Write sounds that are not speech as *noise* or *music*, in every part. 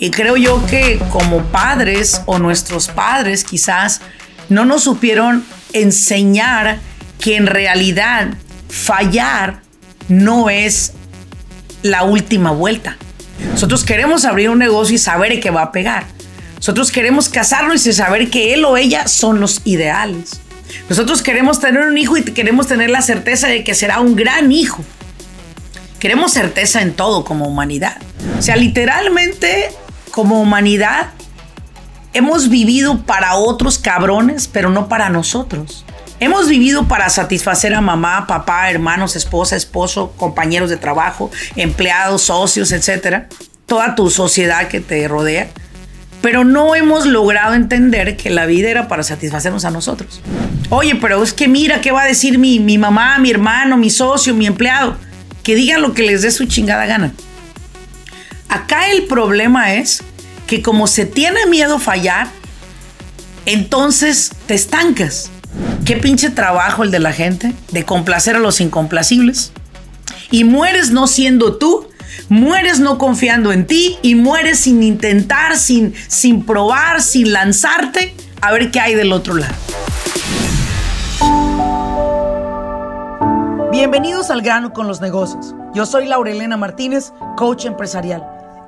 Y creo yo que como padres o nuestros padres quizás no nos supieron enseñar que en realidad fallar no es la última vuelta. Nosotros queremos abrir un negocio y saber que va a pegar. Nosotros queremos casarnos y saber que él o ella son los ideales. Nosotros queremos tener un hijo y queremos tener la certeza de que será un gran hijo. Queremos certeza en todo como humanidad. O sea, literalmente como humanidad hemos vivido para otros cabrones, pero no para nosotros. Hemos vivido para satisfacer a mamá, papá, hermanos, esposa, esposo, compañeros de trabajo, empleados, socios, etcétera, toda tu sociedad que te rodea. Pero no hemos logrado entender que la vida era para satisfacernos a nosotros. Oye, pero es que mira qué va a decir mi, mi mamá, mi hermano, mi socio, mi empleado. Que digan lo que les dé su chingada gana. Acá el problema es que como se tiene miedo a fallar, entonces te estancas. Qué pinche trabajo el de la gente, de complacer a los incomplacibles. Y mueres no siendo tú, mueres no confiando en ti y mueres sin intentar, sin, sin probar, sin lanzarte a ver qué hay del otro lado. Bienvenidos al grano con los negocios. Yo soy Laurelena Martínez, coach empresarial.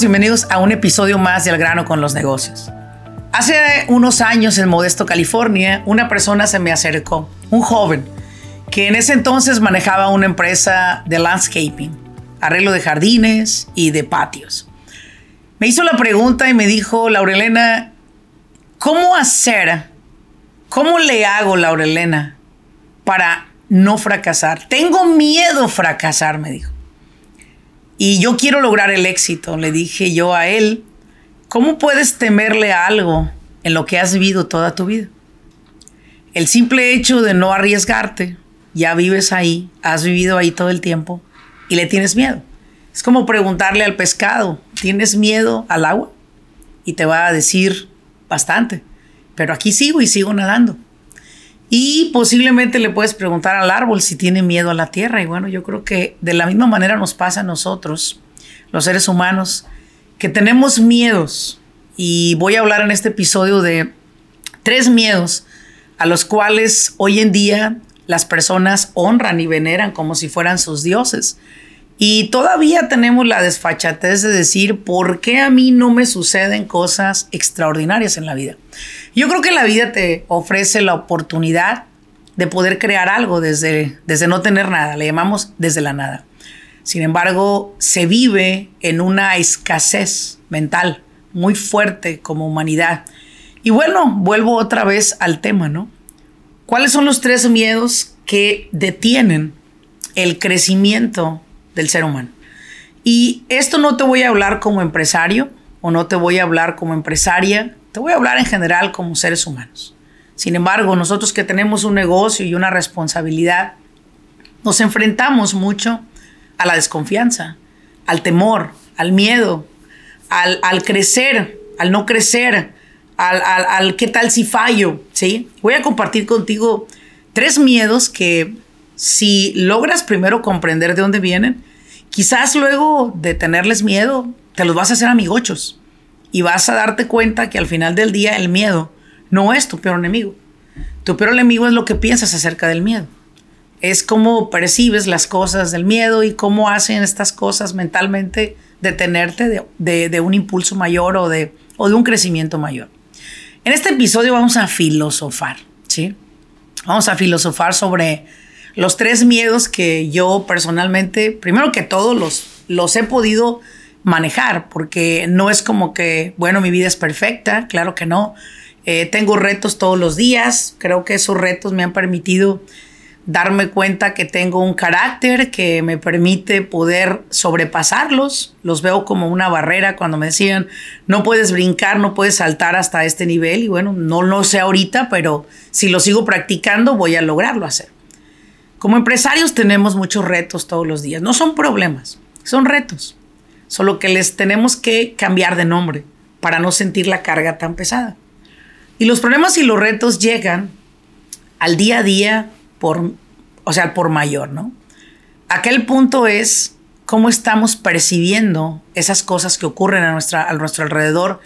Bienvenidos a un episodio más de Al grano con los negocios. Hace unos años en Modesto, California, una persona se me acercó, un joven, que en ese entonces manejaba una empresa de landscaping, arreglo de jardines y de patios. Me hizo la pregunta y me dijo, Laurelena, ¿cómo hacer, cómo le hago, Laurelena, para no fracasar? Tengo miedo fracasar, me dijo. Y yo quiero lograr el éxito, le dije yo a él. ¿Cómo puedes temerle a algo en lo que has vivido toda tu vida? El simple hecho de no arriesgarte, ya vives ahí, has vivido ahí todo el tiempo y le tienes miedo. Es como preguntarle al pescado, ¿tienes miedo al agua? Y te va a decir bastante, pero aquí sigo y sigo nadando. Y posiblemente le puedes preguntar al árbol si tiene miedo a la tierra. Y bueno, yo creo que de la misma manera nos pasa a nosotros, los seres humanos, que tenemos miedos. Y voy a hablar en este episodio de tres miedos a los cuales hoy en día las personas honran y veneran como si fueran sus dioses. Y todavía tenemos la desfachatez de decir, ¿por qué a mí no me suceden cosas extraordinarias en la vida? Yo creo que la vida te ofrece la oportunidad de poder crear algo desde, desde no tener nada, le llamamos desde la nada. Sin embargo, se vive en una escasez mental muy fuerte como humanidad. Y bueno, vuelvo otra vez al tema, ¿no? ¿Cuáles son los tres miedos que detienen el crecimiento del ser humano. Y esto no te voy a hablar como empresario o no te voy a hablar como empresaria, te voy a hablar en general como seres humanos. Sin embargo, nosotros que tenemos un negocio y una responsabilidad, nos enfrentamos mucho a la desconfianza, al temor, al miedo, al, crecer, al no crecer, al, al, qué tal si fallo, ¿sí? Voy a compartir contigo tres miedos que si logras primero comprender de dónde vienen, quizás luego de tenerles miedo, te los vas a hacer amigochos y vas a darte cuenta que al final del día el miedo no es tu peor enemigo. Tu peor enemigo es lo que piensas acerca del miedo. Es cómo percibes las cosas del miedo y cómo hacen estas cosas mentalmente detenerte de, un impulso mayor o de, o de un crecimiento mayor. En este episodio vamos a filosofar, ¿sí? Vamos a filosofar sobre los tres miedos que yo personalmente, primero que todo, los, los he podido manejar, porque no es como que, bueno, mi vida es perfecta, claro que no. Eh, tengo retos todos los días, creo que esos retos me han permitido darme cuenta que tengo un carácter que me permite poder sobrepasarlos. Los veo como una barrera cuando me decían, no puedes brincar, no puedes saltar hasta este nivel. Y bueno, no lo sé ahorita, pero si lo sigo practicando voy a lograrlo hacer. Como empresarios tenemos muchos retos todos los días. No son problemas, son retos. Solo que les tenemos que cambiar de nombre para no sentir la carga tan pesada. Y los problemas y los retos llegan al día a día por, o sea, por mayor, ¿no? Aquel punto es cómo estamos percibiendo esas cosas que ocurren a, nuestra, a nuestro alrededor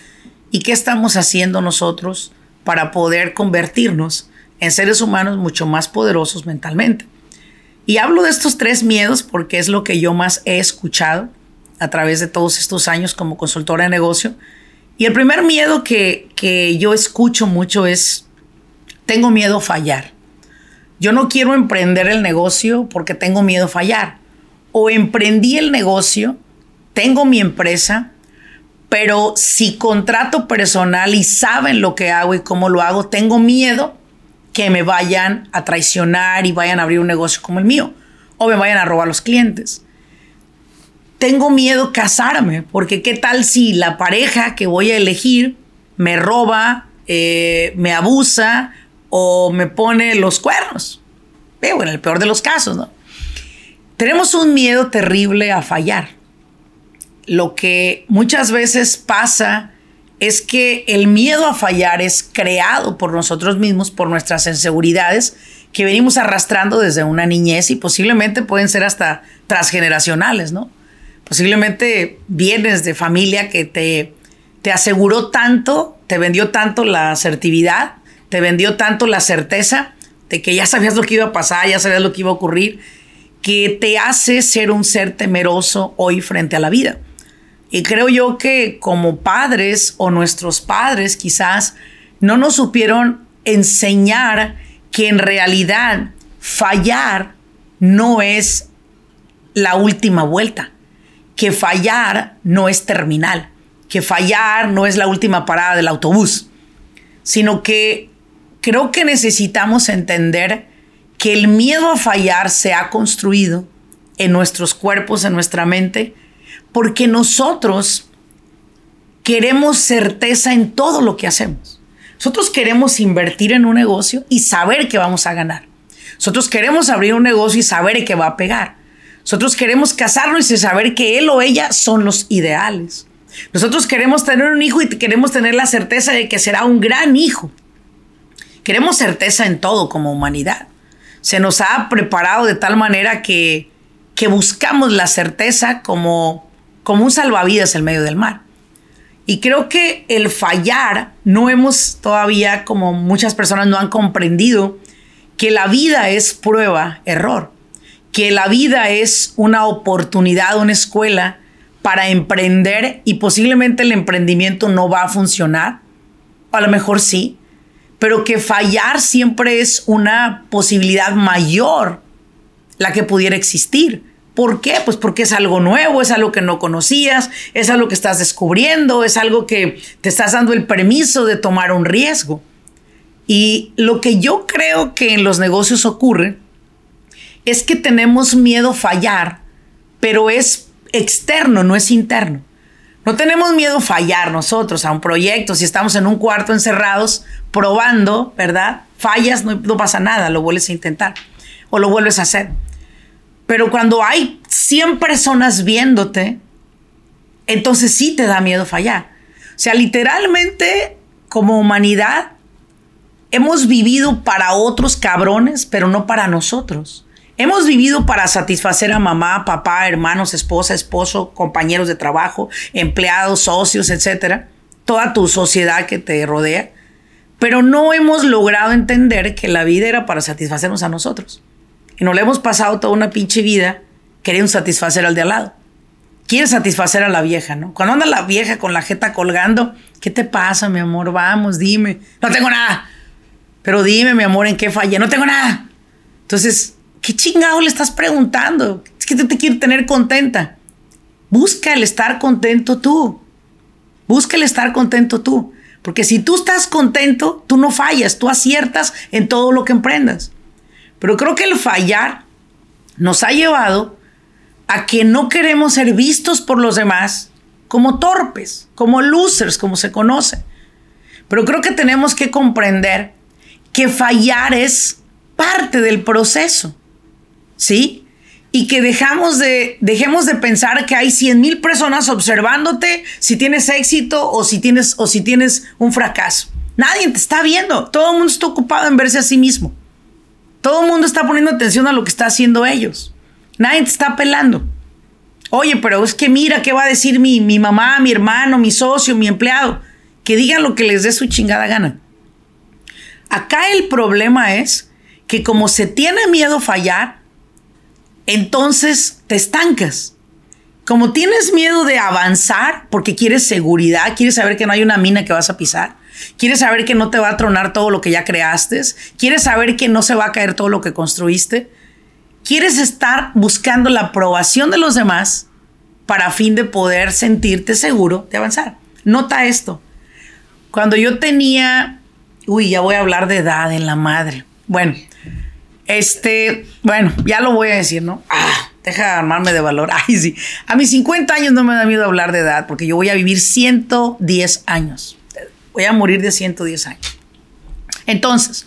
y qué estamos haciendo nosotros para poder convertirnos en seres humanos mucho más poderosos mentalmente. Y hablo de estos tres miedos porque es lo que yo más he escuchado a través de todos estos años como consultora de negocio. Y el primer miedo que, que yo escucho mucho es, tengo miedo a fallar. Yo no quiero emprender el negocio porque tengo miedo a fallar. O emprendí el negocio, tengo mi empresa, pero si contrato personal y saben lo que hago y cómo lo hago, tengo miedo que me vayan a traicionar y vayan a abrir un negocio como el mío o me vayan a robar los clientes. Tengo miedo casarme porque qué tal si la pareja que voy a elegir me roba, eh, me abusa o me pone los cuernos. Veo, en el peor de los casos, ¿no? Tenemos un miedo terrible a fallar. Lo que muchas veces pasa es que el miedo a fallar es creado por nosotros mismos, por nuestras inseguridades que venimos arrastrando desde una niñez y posiblemente pueden ser hasta transgeneracionales, ¿no? Posiblemente vienes de familia que te, te aseguró tanto, te vendió tanto la asertividad, te vendió tanto la certeza de que ya sabías lo que iba a pasar, ya sabías lo que iba a ocurrir, que te hace ser un ser temeroso hoy frente a la vida. Y creo yo que como padres o nuestros padres quizás no nos supieron enseñar que en realidad fallar no es la última vuelta, que fallar no es terminal, que fallar no es la última parada del autobús, sino que creo que necesitamos entender que el miedo a fallar se ha construido en nuestros cuerpos, en nuestra mente, porque nosotros queremos certeza en todo lo que hacemos. Nosotros queremos invertir en un negocio y saber que vamos a ganar. Nosotros queremos abrir un negocio y saber que va a pegar. Nosotros queremos casarnos y saber que él o ella son los ideales. Nosotros queremos tener un hijo y queremos tener la certeza de que será un gran hijo. Queremos certeza en todo como humanidad. Se nos ha preparado de tal manera que, que buscamos la certeza como, como un salvavidas en medio del mar. Y creo que el fallar, no hemos todavía, como muchas personas no han comprendido, que la vida es prueba, error, que la vida es una oportunidad, una escuela para emprender y posiblemente el emprendimiento no va a funcionar, a lo mejor sí, pero que fallar siempre es una posibilidad mayor la que pudiera existir. ¿Por qué? Pues porque es algo nuevo, es algo que no conocías, es algo que estás descubriendo, es algo que te estás dando el permiso de tomar un riesgo. Y lo que yo creo que en los negocios ocurre es que tenemos miedo a fallar, pero es externo, no es interno. No tenemos miedo a fallar nosotros a un proyecto. Si estamos en un cuarto encerrados probando, ¿verdad? Fallas, no, pasa nada, lo vuelves a intentar o lo vuelves a hacer. Pero cuando hay 100 personas viéndote, entonces sí te da miedo fallar. O sea, literalmente como humanidad hemos vivido para otros cabrones, pero no para nosotros. Hemos vivido para satisfacer a mamá, papá, hermanos, esposa, esposo, compañeros de trabajo, empleados, socios, etcétera, toda tu sociedad que te rodea, pero no hemos logrado entender que la vida era para satisfacernos a nosotros. Y nos le hemos pasado toda una pinche vida queriendo satisfacer al de al lado. Quiere satisfacer a la vieja, ¿no? Cuando anda la vieja con la jeta colgando, ¿qué te pasa, mi amor? Vamos, dime. No tengo nada. Pero dime, mi amor, ¿en qué fallé? No tengo nada. Entonces, ¿Qué chingado le estás preguntando? Es que te quiero tener contenta. Busca el estar contento tú. Busca el estar contento tú. Porque si tú estás contento, tú no fallas, tú aciertas en todo lo que emprendas. Pero creo que el fallar nos ha llevado a que no queremos ser vistos por los demás como torpes, como losers, como se conoce. Pero creo que tenemos que comprender que fallar es parte del proceso, ¿sí? Y que dejamos de, dejemos de pensar que hay 100 mil personas observándote si tienes éxito o si tienes, o si tienes un fracaso. Nadie te está viendo. Todo el mundo está ocupado en verse a sí mismo. Todo el mundo está poniendo atención a lo que está haciendo ellos. Nadie te está pelando. Oye, pero es que mira qué va a decir mi, mi mamá, mi hermano, mi socio, mi empleado. Que digan lo que les dé su chingada gana. Acá el problema es que como se tiene miedo a fallar, entonces te estancas. Como tienes miedo de avanzar porque quieres seguridad, quieres saber que no hay una mina que vas a pisar, quieres saber que no te va a tronar todo lo que ya creaste, quieres saber que no se va a caer todo lo que construiste, quieres estar buscando la aprobación de los demás para fin de poder sentirte seguro de avanzar. Nota esto. Cuando yo tenía, uy, ya voy a hablar de edad en la madre. Bueno, este, bueno, ya lo voy a decir, ¿no? Ah, Deja armarme de valor. *laughs* Ay, sí. A mis 50 años no me da miedo hablar de edad porque yo voy a vivir 110 años. Voy a morir de 110 años. Entonces,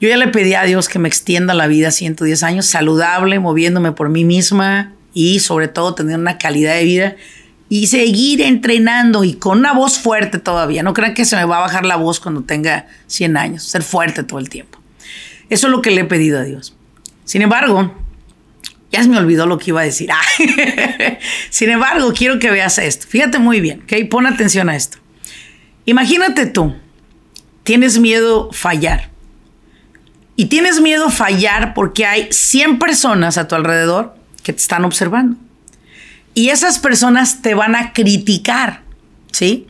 yo ya le pedí a Dios que me extienda la vida 110 años, saludable, moviéndome por mí misma y sobre todo tener una calidad de vida y seguir entrenando y con una voz fuerte todavía. No crean que se me va a bajar la voz cuando tenga 100 años, ser fuerte todo el tiempo. Eso es lo que le he pedido a Dios. Sin embargo, ya se me olvidó lo que iba a decir. *laughs* *laughs* Sin embargo, quiero que veas esto. Fíjate muy bien, ¿ok? Pon atención a esto. Imagínate tú, tienes miedo fallar. Y tienes miedo fallar porque hay 100 personas a tu alrededor que te están observando. Y esas personas te van a criticar, ¿sí?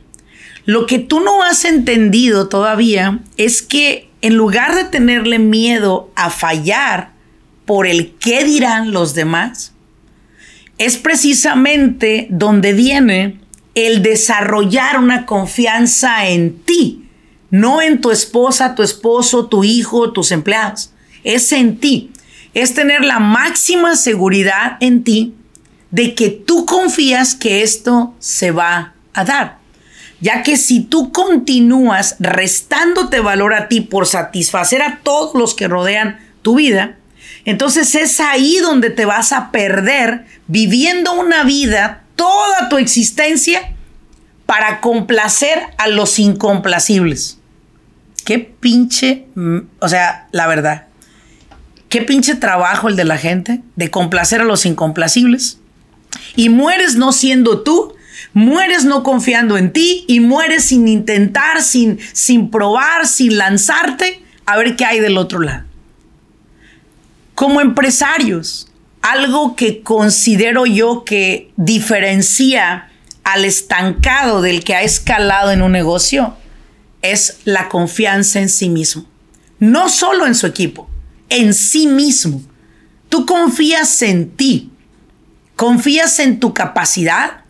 Lo que tú no has entendido todavía es que en lugar de tenerle miedo a fallar, por el qué dirán los demás, es precisamente donde viene el desarrollar una confianza en ti, no en tu esposa, tu esposo, tu hijo, tus empleados. Es en ti. Es tener la máxima seguridad en ti de que tú confías que esto se va a dar. Ya que si tú continúas restándote valor a ti por satisfacer a todos los que rodean tu vida, entonces es ahí donde te vas a perder viviendo una vida, toda tu existencia, para complacer a los incomplacibles. Qué pinche, mm, o sea, la verdad, qué pinche trabajo el de la gente de complacer a los incomplacibles. Y mueres no siendo tú, mueres no confiando en ti y mueres sin intentar, sin, sin probar, sin lanzarte a ver qué hay del otro lado como empresarios, algo que considero yo que diferencia al estancado del que ha escalado en un negocio es la confianza en sí mismo. No solo en su equipo, en sí mismo. Tú confías en ti, confías en tu capacidad,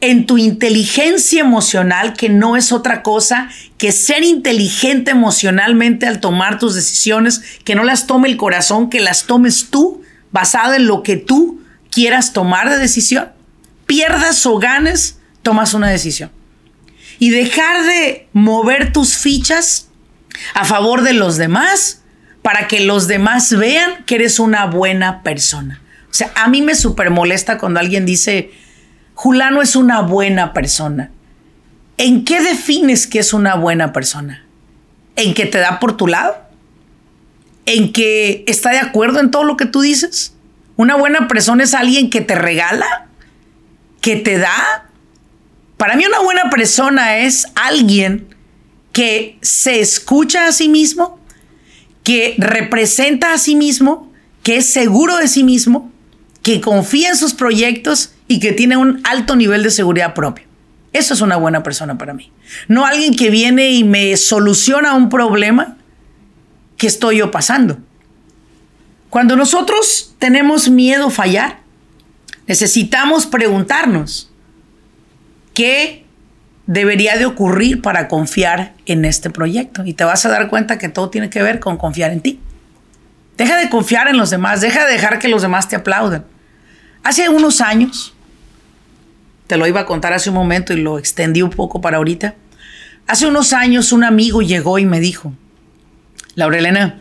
en tu inteligencia emocional, que no es otra cosa que ser inteligente emocionalmente al tomar tus decisiones, que no las tome el corazón, que las tomes tú, basado en lo que tú quieras tomar de decisión. Pierdas o ganes, tomas una decisión. Y dejar de mover tus fichas a favor de los demás para que los demás vean que eres una buena persona. O sea, a mí me súper molesta cuando alguien dice, Julano es una buena persona. ¿En qué defines que es una buena persona? ¿En que te da por tu lado? ¿En que está de acuerdo en todo lo que tú dices? ¿Una buena persona es alguien que te regala? ¿Que te da? Para mí una buena persona es alguien que se escucha a sí mismo, que representa a sí mismo, que es seguro de sí mismo, que confía en sus proyectos y que tiene un alto nivel de seguridad propia. Eso es una buena persona para mí. No alguien que viene y me soluciona un problema que estoy yo pasando. Cuando nosotros tenemos miedo a fallar, necesitamos preguntarnos qué debería de ocurrir para confiar en este proyecto. Y te vas a dar cuenta que todo tiene que ver con confiar en ti. Deja de confiar en los demás, deja de dejar que los demás te aplaudan. Hace unos años, te lo iba a contar hace un momento y lo extendí un poco para ahorita. Hace unos años un amigo llegó y me dijo, Laurelena,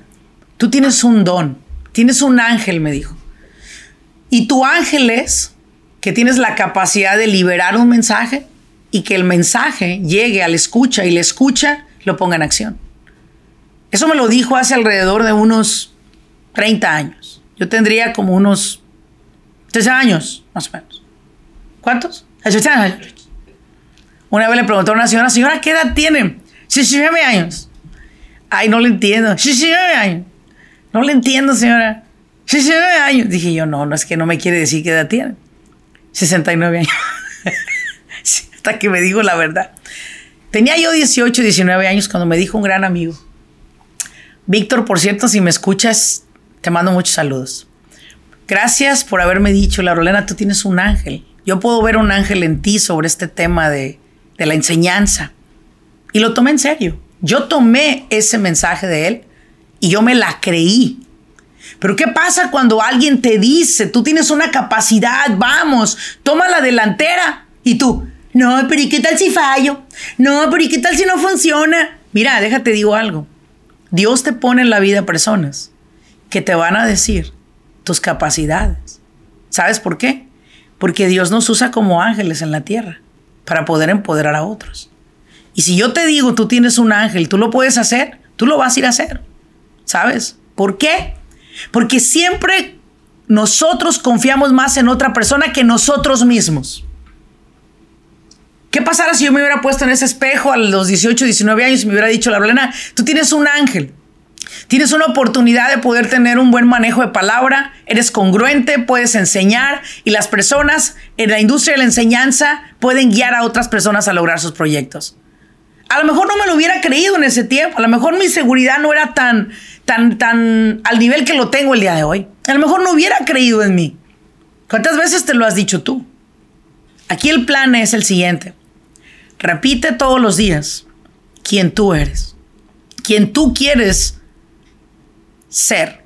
tú tienes un don, tienes un ángel, me dijo. Y tu ángel es que tienes la capacidad de liberar un mensaje y que el mensaje llegue al escucha y le escucha lo ponga en acción. Eso me lo dijo hace alrededor de unos 30 años. Yo tendría como unos 13 años, más o menos. ¿Cuántos? Una vez le preguntó a una señora, señora, ¿qué edad tiene? 69 años. Ay, no le entiendo. 69 años. No le entiendo, señora. 69 años. Dije yo, no, no es que no me quiere decir qué edad tiene. 69 años. *laughs* Hasta que me dijo la verdad. Tenía yo 18, 19 años cuando me dijo un gran amigo. Víctor, por cierto, si me escuchas, te mando muchos saludos. Gracias por haberme dicho, Laurelena, tú tienes un ángel. Yo puedo ver un ángel en ti sobre este tema de, de la enseñanza. Y lo tomé en serio. Yo tomé ese mensaje de él y yo me la creí. Pero ¿qué pasa cuando alguien te dice, tú tienes una capacidad, vamos, toma la delantera y tú, no, pero ¿y qué tal si fallo? No, pero ¿y qué tal si no funciona? Mira, déjate digo algo. Dios te pone en la vida personas que te van a decir tus capacidades. ¿Sabes por qué? Porque Dios nos usa como ángeles en la tierra para poder empoderar a otros. Y si yo te digo, tú tienes un ángel, tú lo puedes hacer, tú lo vas a ir a hacer. ¿Sabes? ¿Por qué? Porque siempre nosotros confiamos más en otra persona que nosotros mismos. ¿Qué pasara si yo me hubiera puesto en ese espejo a los 18, 19 años y me hubiera dicho, la Blena, tú tienes un ángel? Tienes una oportunidad de poder tener un buen manejo de palabra, eres congruente, puedes enseñar y las personas en la industria de la enseñanza pueden guiar a otras personas a lograr sus proyectos. A lo mejor no me lo hubiera creído en ese tiempo, a lo mejor mi seguridad no era tan, tan, tan al nivel que lo tengo el día de hoy. A lo mejor no hubiera creído en mí. ¿Cuántas veces te lo has dicho tú? Aquí el plan es el siguiente. Repite todos los días quién tú eres, quién tú quieres ser,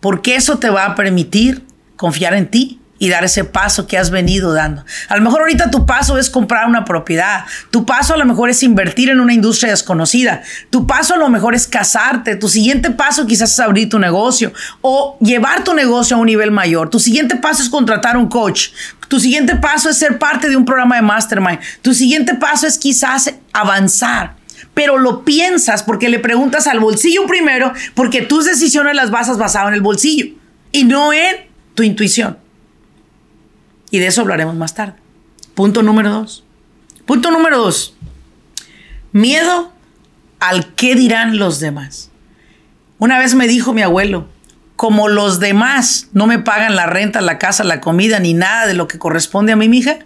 porque eso te va a permitir confiar en ti y dar ese paso que has venido dando. A lo mejor ahorita tu paso es comprar una propiedad, tu paso a lo mejor es invertir en una industria desconocida, tu paso a lo mejor es casarte, tu siguiente paso quizás es abrir tu negocio o llevar tu negocio a un nivel mayor, tu siguiente paso es contratar un coach, tu siguiente paso es ser parte de un programa de mastermind, tu siguiente paso es quizás avanzar pero lo piensas porque le preguntas al bolsillo primero, porque tus decisiones las basas basado en el bolsillo y no en tu intuición. Y de eso hablaremos más tarde. Punto número dos. Punto número dos. Miedo al qué dirán los demás. Una vez me dijo mi abuelo, como los demás no me pagan la renta, la casa, la comida, ni nada de lo que corresponde a mi hija,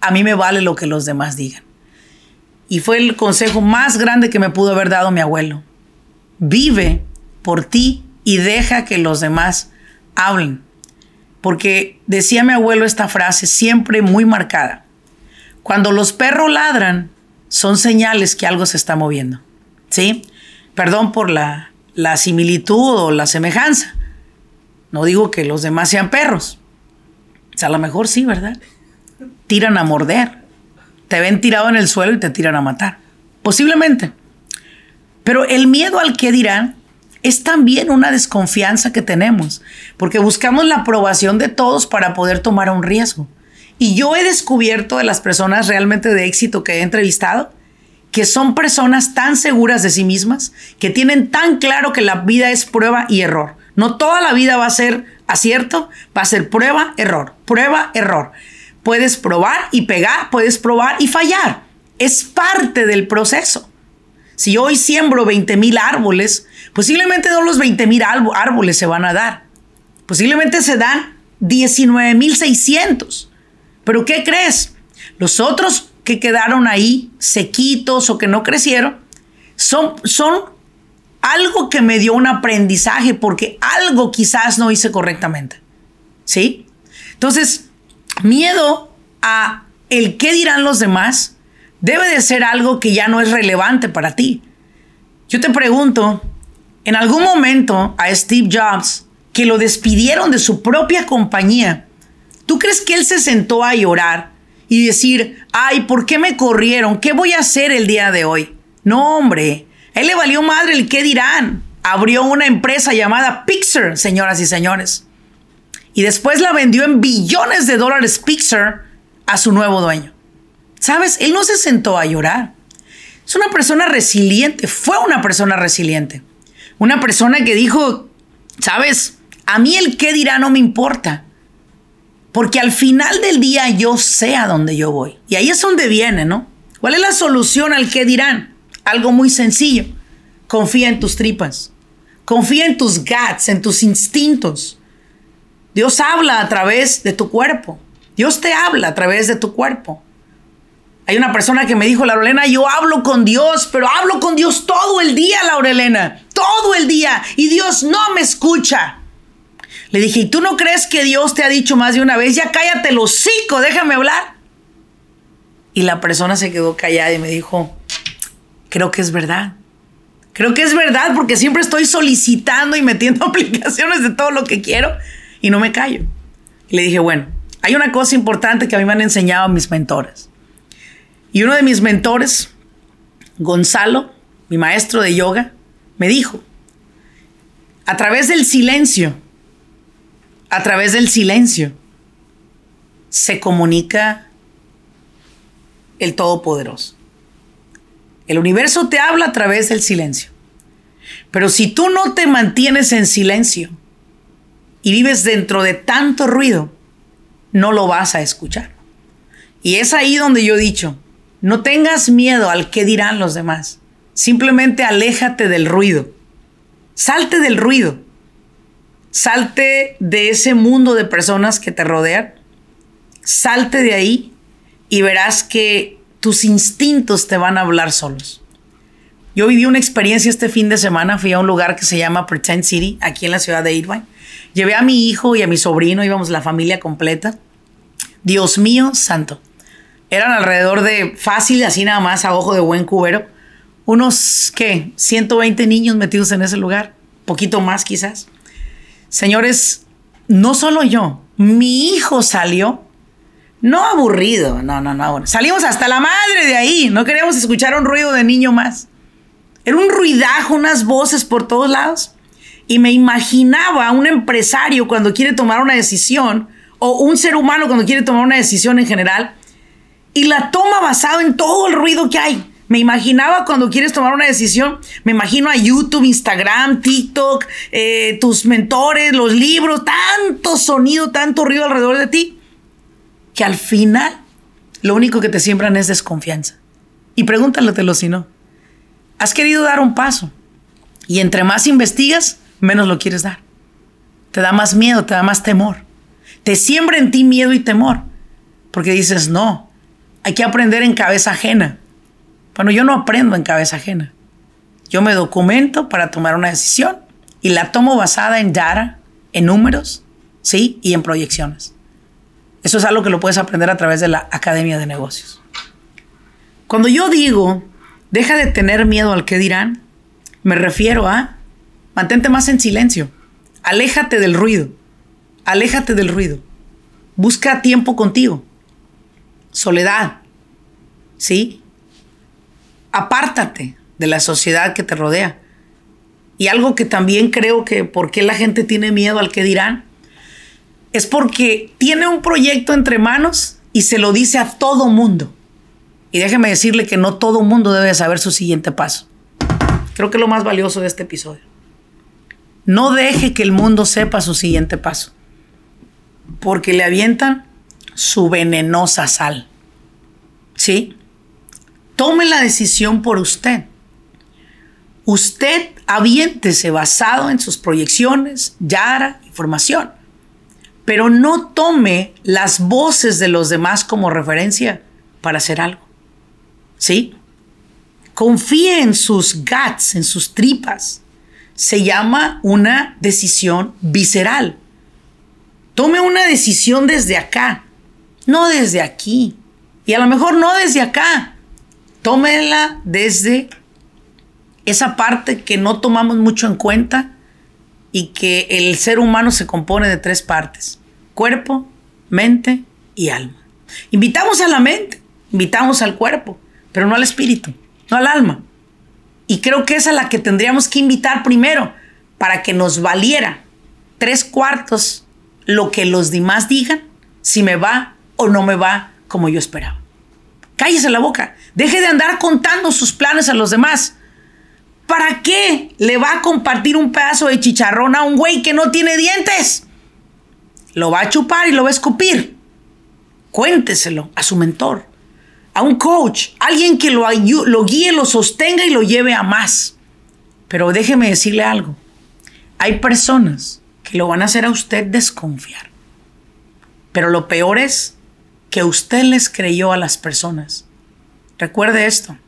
a mí me vale lo que los demás digan. Y fue el consejo más grande que me pudo haber dado mi abuelo. Vive por ti y deja que los demás hablen porque decía mi abuelo esta frase siempre muy marcada. Cuando los perros ladran, son señales que algo se está moviendo. ¿Sí? Perdón por la, la similitud o la semejanza. No digo que los demás sean perros. O sea, a lo mejor sí, ¿verdad? Tiran a morder. Te ven tirado en el suelo y te tiran a matar. Posiblemente. Pero el miedo al que dirán es también una desconfianza que tenemos, porque buscamos la aprobación de todos para poder tomar un riesgo. Y yo he descubierto de las personas realmente de éxito que he entrevistado, que son personas tan seguras de sí mismas, que tienen tan claro que la vida es prueba y error. No toda la vida va a ser acierto, va a ser prueba, error, prueba, error. Puedes probar y pegar, puedes probar y fallar. Es parte del proceso. Si hoy siembro 20 mil árboles, posiblemente no los 20 mil árboles se van a dar. Posiblemente se dan 19 mil 600. Pero ¿qué crees? Los otros que quedaron ahí, sequitos o que no crecieron, son, son algo que me dio un aprendizaje porque algo quizás no hice correctamente. ¿Sí? Entonces, miedo a el qué dirán los demás debe de ser algo que ya no es relevante para ti. Yo te pregunto, En algún momento a Steve Jobs, que lo despidieron de su propia compañía, ¿tú crees que él se sentó a llorar y decir, ay, ¿por qué me corrieron? ¿Qué voy a hacer el día de hoy? No, hombre, él le valió madre el qué dirán. Abrió una empresa llamada Pixar, señoras y señores. Y después la vendió en billones de dólares Pixar a su nuevo dueño. ¿Sabes? Él no se sentó a llorar. Es una persona resiliente, fue una persona resiliente. Una persona que dijo, ¿sabes? A mí el qué dirá no me importa. Porque al final del día yo sé a dónde yo voy. Y ahí es donde viene, ¿no? ¿Cuál es la solución al qué dirán? Algo muy sencillo. Confía en tus tripas. Confía en tus guts, en tus instintos. Dios habla a través de tu cuerpo. Dios te habla a través de tu cuerpo. Hay una persona que me dijo, Laurelena, yo hablo con Dios, pero hablo con Dios todo el día, Laurelena, todo el día, y Dios no me escucha. Le dije, ¿y tú no crees que Dios te ha dicho más de una vez, ya cállate el hocico, déjame hablar? Y la persona se quedó callada y me dijo, creo que es verdad. Creo que es verdad porque siempre estoy solicitando y metiendo *laughs* aplicaciones de todo lo que quiero y no me callo. Le dije, bueno, hay una cosa importante que a mí me han enseñado mis mentores. Y uno de mis mentores, Gonzalo, mi maestro de yoga, me dijo, a través del silencio, a través del silencio, se comunica el Todopoderoso. El universo te habla a través del silencio. Pero si tú no te mantienes en silencio y vives dentro de tanto ruido, no lo vas a escuchar. Y es ahí donde yo he dicho, no tengas miedo al que dirán los demás. Simplemente aléjate del ruido. Salte del ruido. Salte de ese mundo de personas que te rodean. Salte de ahí y verás que tus instintos te van a hablar solos. Yo viví una experiencia este fin de semana. Fui a un lugar que se llama Pretend City, aquí en la ciudad de Irvine. Llevé a mi hijo y a mi sobrino, íbamos la familia completa. Dios mío, santo eran alrededor de fácil, así nada más a ojo de buen cubero, unos, ¿qué? 120 niños metidos en ese lugar, poquito más quizás. Señores, no solo yo, mi hijo salió, no aburrido, no, no, no, salimos hasta la madre de ahí, no queríamos escuchar un ruido de niño más. Era un ruidajo, unas voces por todos lados. Y me imaginaba a un empresario cuando quiere tomar una decisión, o un ser humano cuando quiere tomar una decisión en general, y la toma basado en todo el ruido que hay. Me imaginaba cuando quieres tomar una decisión, me imagino a YouTube, Instagram, TikTok, eh, tus mentores, los libros, tanto sonido, tanto ruido alrededor de ti, que al final lo único que te siembran es desconfianza. Y pregúntaletelo si no. Has querido dar un paso y entre más investigas, menos lo quieres dar. Te da más miedo, te da más temor. Te siembra en ti miedo y temor. Porque dices, no, hay que aprender en cabeza ajena. Bueno, yo no aprendo en cabeza ajena. Yo me documento para tomar una decisión y la tomo basada en data, en números, ¿sí? Y en proyecciones. Eso es algo que lo puedes aprender a través de la Academia de Negocios. Cuando yo digo, deja de tener miedo al que dirán, me refiero a mantente más en silencio. Aléjate del ruido. Aléjate del ruido. Busca tiempo contigo soledad, ¿sí? Apártate de la sociedad que te rodea. Y algo que también creo que por qué la gente tiene miedo al que dirán, es porque tiene un proyecto entre manos y se lo dice a todo mundo. Y déjeme decirle que no todo mundo debe saber su siguiente paso. Creo que es lo más valioso de este episodio. No deje que el mundo sepa su siguiente paso. Porque le avientan su venenosa sal. ¿Sí? Tome la decisión por usted. Usted aviéntese basado en sus proyecciones, yara, información. Pero no tome las voces de los demás como referencia para hacer algo. ¿Sí? Confíe en sus guts, en sus tripas. Se llama una decisión visceral. Tome una decisión desde acá, no desde aquí. Y a lo mejor no desde acá. Tómela desde esa parte que no tomamos mucho en cuenta y que el ser humano se compone de tres partes, cuerpo, mente y alma. Invitamos a la mente, invitamos al cuerpo, pero no al espíritu, no al alma. Y creo que esa es la que tendríamos que invitar primero para que nos valiera tres cuartos lo que los demás digan, si me va o no me va como yo esperaba. Cállese la boca, deje de andar contando sus planes a los demás. ¿Para qué le va a compartir un pedazo de chicharrón a un güey que no tiene dientes? Lo va a chupar y lo va a escupir. Cuénteselo a su mentor, a un coach, alguien que lo, lo guíe, lo sostenga y lo lleve a más. Pero déjeme decirle algo. Hay personas que lo van a hacer a usted desconfiar. Pero lo peor es que usted les creyó a las personas. Recuerde esto.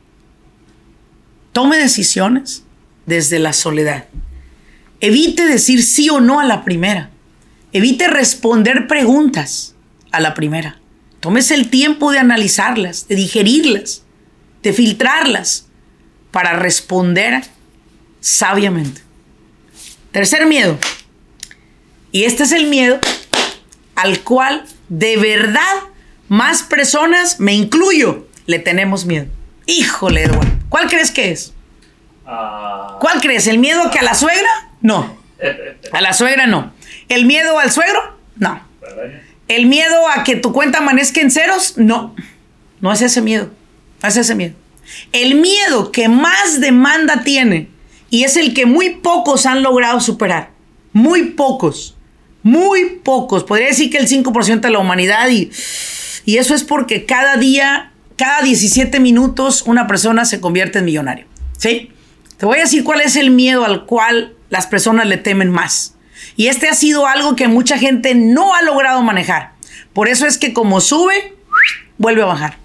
Tome decisiones desde la soledad. Evite decir sí o no a la primera. Evite responder preguntas a la primera. Tómese el tiempo de analizarlas, de digerirlas, de filtrarlas para responder sabiamente. Tercer miedo. Y este es el miedo al cual de verdad más personas, me incluyo, le tenemos miedo. Híjole, Eduardo. ¿Cuál crees que es? Ah. ¿Cuál crees? ¿El miedo que a la suegra? No. A la suegra no. ¿El miedo al suegro? No. ¿El miedo a que tu cuenta amanezca en ceros? No. No es ese miedo. No es ese miedo. El miedo que más demanda tiene y es el que muy pocos han logrado superar. Muy pocos. Muy pocos. Podría decir que el 5% de la humanidad y, y eso es porque cada día cada 17 minutos una persona se convierte en millonario. ¿Sí? Te voy a decir cuál es el miedo al cual las personas le temen más. Y este ha sido algo que mucha gente no ha logrado manejar. Por eso es que como sube, vuelve a bajar.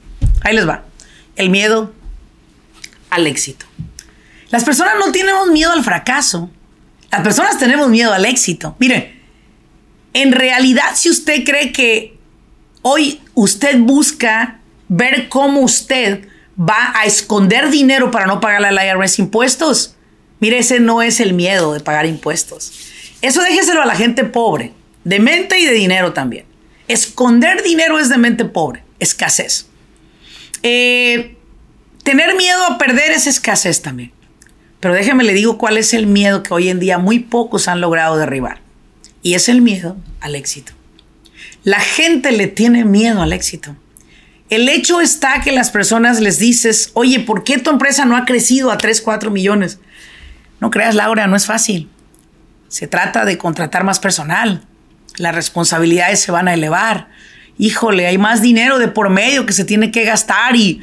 Ahí les va. El miedo al éxito. Las personas no tenemos miedo al fracaso. Las personas tenemos miedo al éxito. Mire, en realidad si usted cree que hoy usted busca ver cómo usted va a esconder dinero para no pagarle al IRS impuestos. Mire, ese no es el miedo de pagar impuestos. Eso déjeselo a la gente pobre, de mente y de dinero también. Esconder dinero es de mente pobre, escasez. Eh, tener miedo a perder es escasez también. Pero déjeme le digo cuál es el miedo que hoy en día muy pocos han logrado derribar. Y es el miedo al éxito. La gente le tiene miedo al éxito. El hecho está que las personas les dices, oye, ¿por qué tu empresa no ha crecido a 3, 4 millones? No creas, Laura, no es fácil. Se trata de contratar más personal. Las responsabilidades se van a elevar. Híjole, hay más dinero de por medio que se tiene que gastar y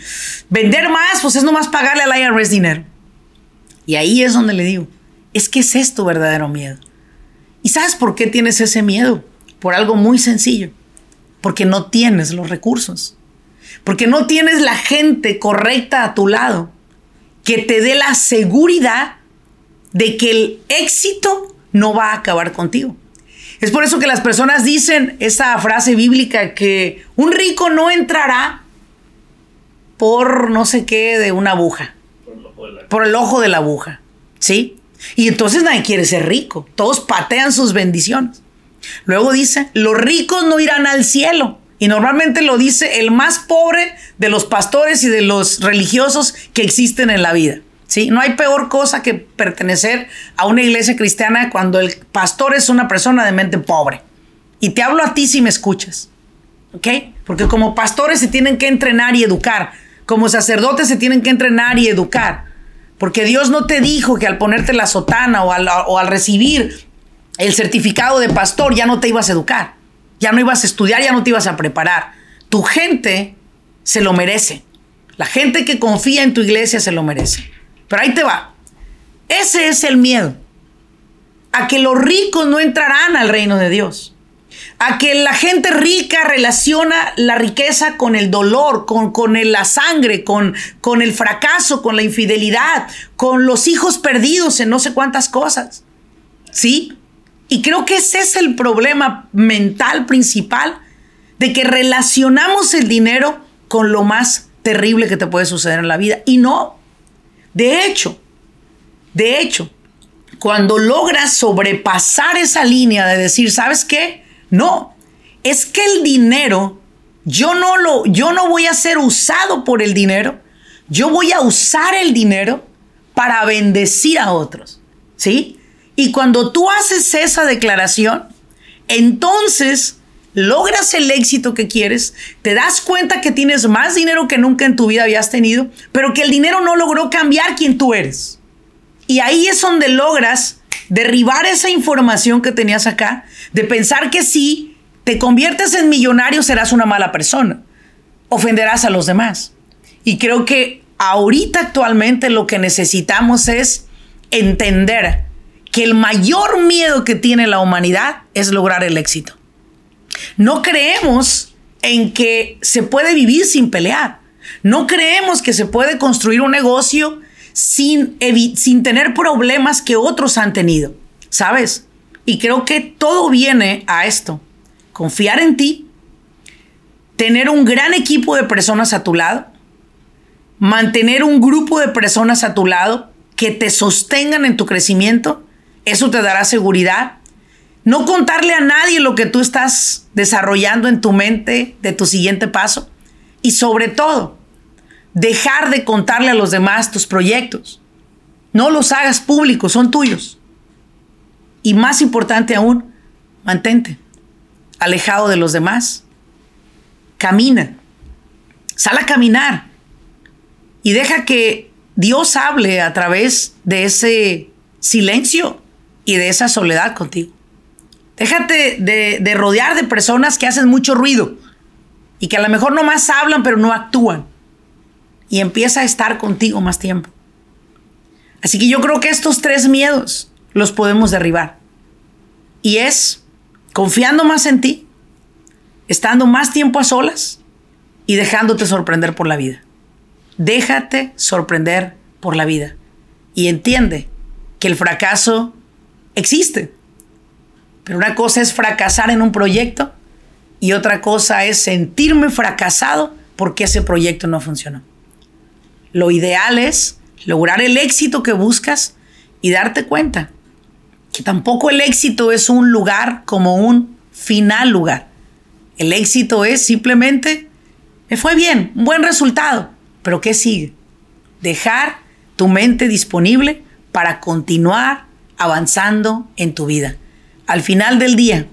vender más, pues es nomás pagarle al IRS dinero. Y ahí es donde le digo, es que es esto verdadero miedo. ¿Y sabes por qué tienes ese miedo? Por algo muy sencillo. Porque no tienes los recursos porque no tienes la gente correcta a tu lado que te dé la seguridad de que el éxito no va a acabar contigo. Es por eso que las personas dicen esa frase bíblica que un rico no entrará por no sé qué de una aguja. Por el ojo de la aguja. ¿Sí? Y entonces nadie quiere ser rico. Todos patean sus bendiciones. Luego dice, los ricos no irán al cielo. Y normalmente lo dice el más pobre de los pastores y de los religiosos que existen en la vida. ¿sí? No hay peor cosa que pertenecer a una iglesia cristiana cuando el pastor es una persona de mente pobre. Y te hablo a ti si me escuchas. ¿Ok? Porque como pastores se tienen que entrenar y educar. Como sacerdotes se tienen que entrenar y educar. Porque Dios no te dijo que al ponerte la sotana o al, o al recibir el certificado de pastor ya no te ibas a educar. Ya no ibas a estudiar, ya no te ibas a preparar. Tu gente se lo merece. La gente que confía en tu iglesia se lo merece. Pero ahí te va. Ese es el miedo. A que los ricos no entrarán al reino de Dios. A que la gente rica relaciona la riqueza con el dolor, con, con la sangre, con, con el fracaso, con la infidelidad, con los hijos perdidos en no sé cuántas cosas. ¿Sí? Y creo que ese es el problema mental principal de que relacionamos el dinero con lo más terrible que te puede suceder en la vida. Y no. De hecho, De hecho, cuando logras sobrepasar esa línea de decir, ¿sabes qué? No, es que el dinero, yo no lo, yo no voy a ser usado por el dinero, yo voy a usar el dinero para bendecir a otros, ¿sí? Y cuando tú haces esa declaración, entonces logras el éxito que quieres, te das cuenta que tienes más dinero que nunca en tu vida habías tenido, pero que el dinero no logró cambiar quien tú eres. Y ahí es donde logras derribar esa información que tenías acá, de pensar que si te conviertes en millonario serás una mala persona, ofenderás a los demás. Y creo que ahorita actualmente lo que necesitamos es entender que el mayor miedo que tiene la humanidad es lograr el éxito. No creemos en que se puede vivir sin pelear. No creemos que se puede construir un negocio sin, sin tener problemas que otros han tenido, ¿sabes? Y creo que todo viene a esto. Confiar en ti, tener un gran equipo de personas a tu lado, mantener un grupo de personas a tu lado que te sostengan en tu crecimiento, eso te dará seguridad. No contarle a nadie lo que tú estás desarrollando en tu mente de tu siguiente paso. Y sobre todo, dejar de contarle a los demás tus proyectos. No los hagas públicos, son tuyos. Y más importante aún, mantente alejado de los demás. Camina. Sal a caminar. Y deja que Dios hable a través de ese silencio y de esa soledad contigo. Déjate de, de rodear de personas que hacen mucho ruido y que a lo mejor nomás hablan pero no actúan y empieza a estar contigo más tiempo. Así que yo creo que estos tres miedos los podemos derribar. Y es confiando más en ti, estando más tiempo a solas y dejándote sorprender por la vida. Déjate sorprender por la vida y entiende que el fracaso existe. Pero una cosa es fracasar en un proyecto y otra cosa es sentirme fracasado porque ese proyecto no funcionó. Lo ideal es lograr el éxito que buscas y darte cuenta que tampoco el éxito es un lugar como un final lugar. El éxito es simplemente, me fue bien, un buen resultado, pero ¿qué sigue? Dejar tu mente disponible para continuar avanzando en tu vida. Al final del día,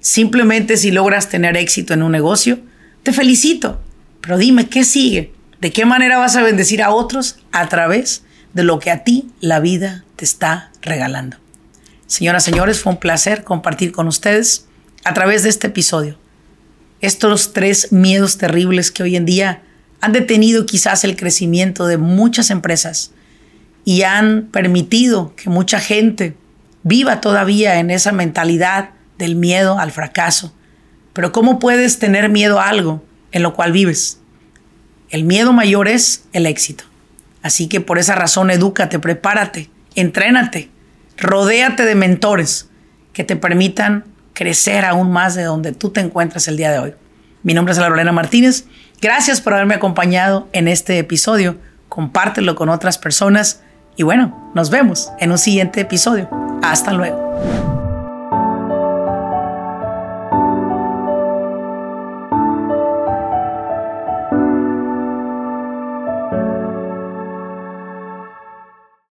simplemente si logras tener éxito en un negocio, te felicito, pero dime, ¿qué sigue? ¿De qué manera vas a bendecir a otros? A través de lo que a ti la vida te está regalando. Señoras, señores, fue un placer compartir con ustedes a través de este episodio estos tres miedos terribles que hoy en día han detenido quizás el crecimiento de muchas empresas y han permitido que mucha gente viva todavía en esa mentalidad del miedo al fracaso. Pero ¿cómo puedes tener miedo a algo en lo cual vives? El miedo mayor es el éxito. Así que por esa razón, edúcate, prepárate, entrénate, rodéate de mentores que te permitan crecer aún más de donde tú te encuentras el día de hoy. Mi nombre es Lorena Martínez. Gracias por haberme acompañado en este episodio. Compártelo con otras personas y bueno, nos vemos en un siguiente episodio. Hasta luego.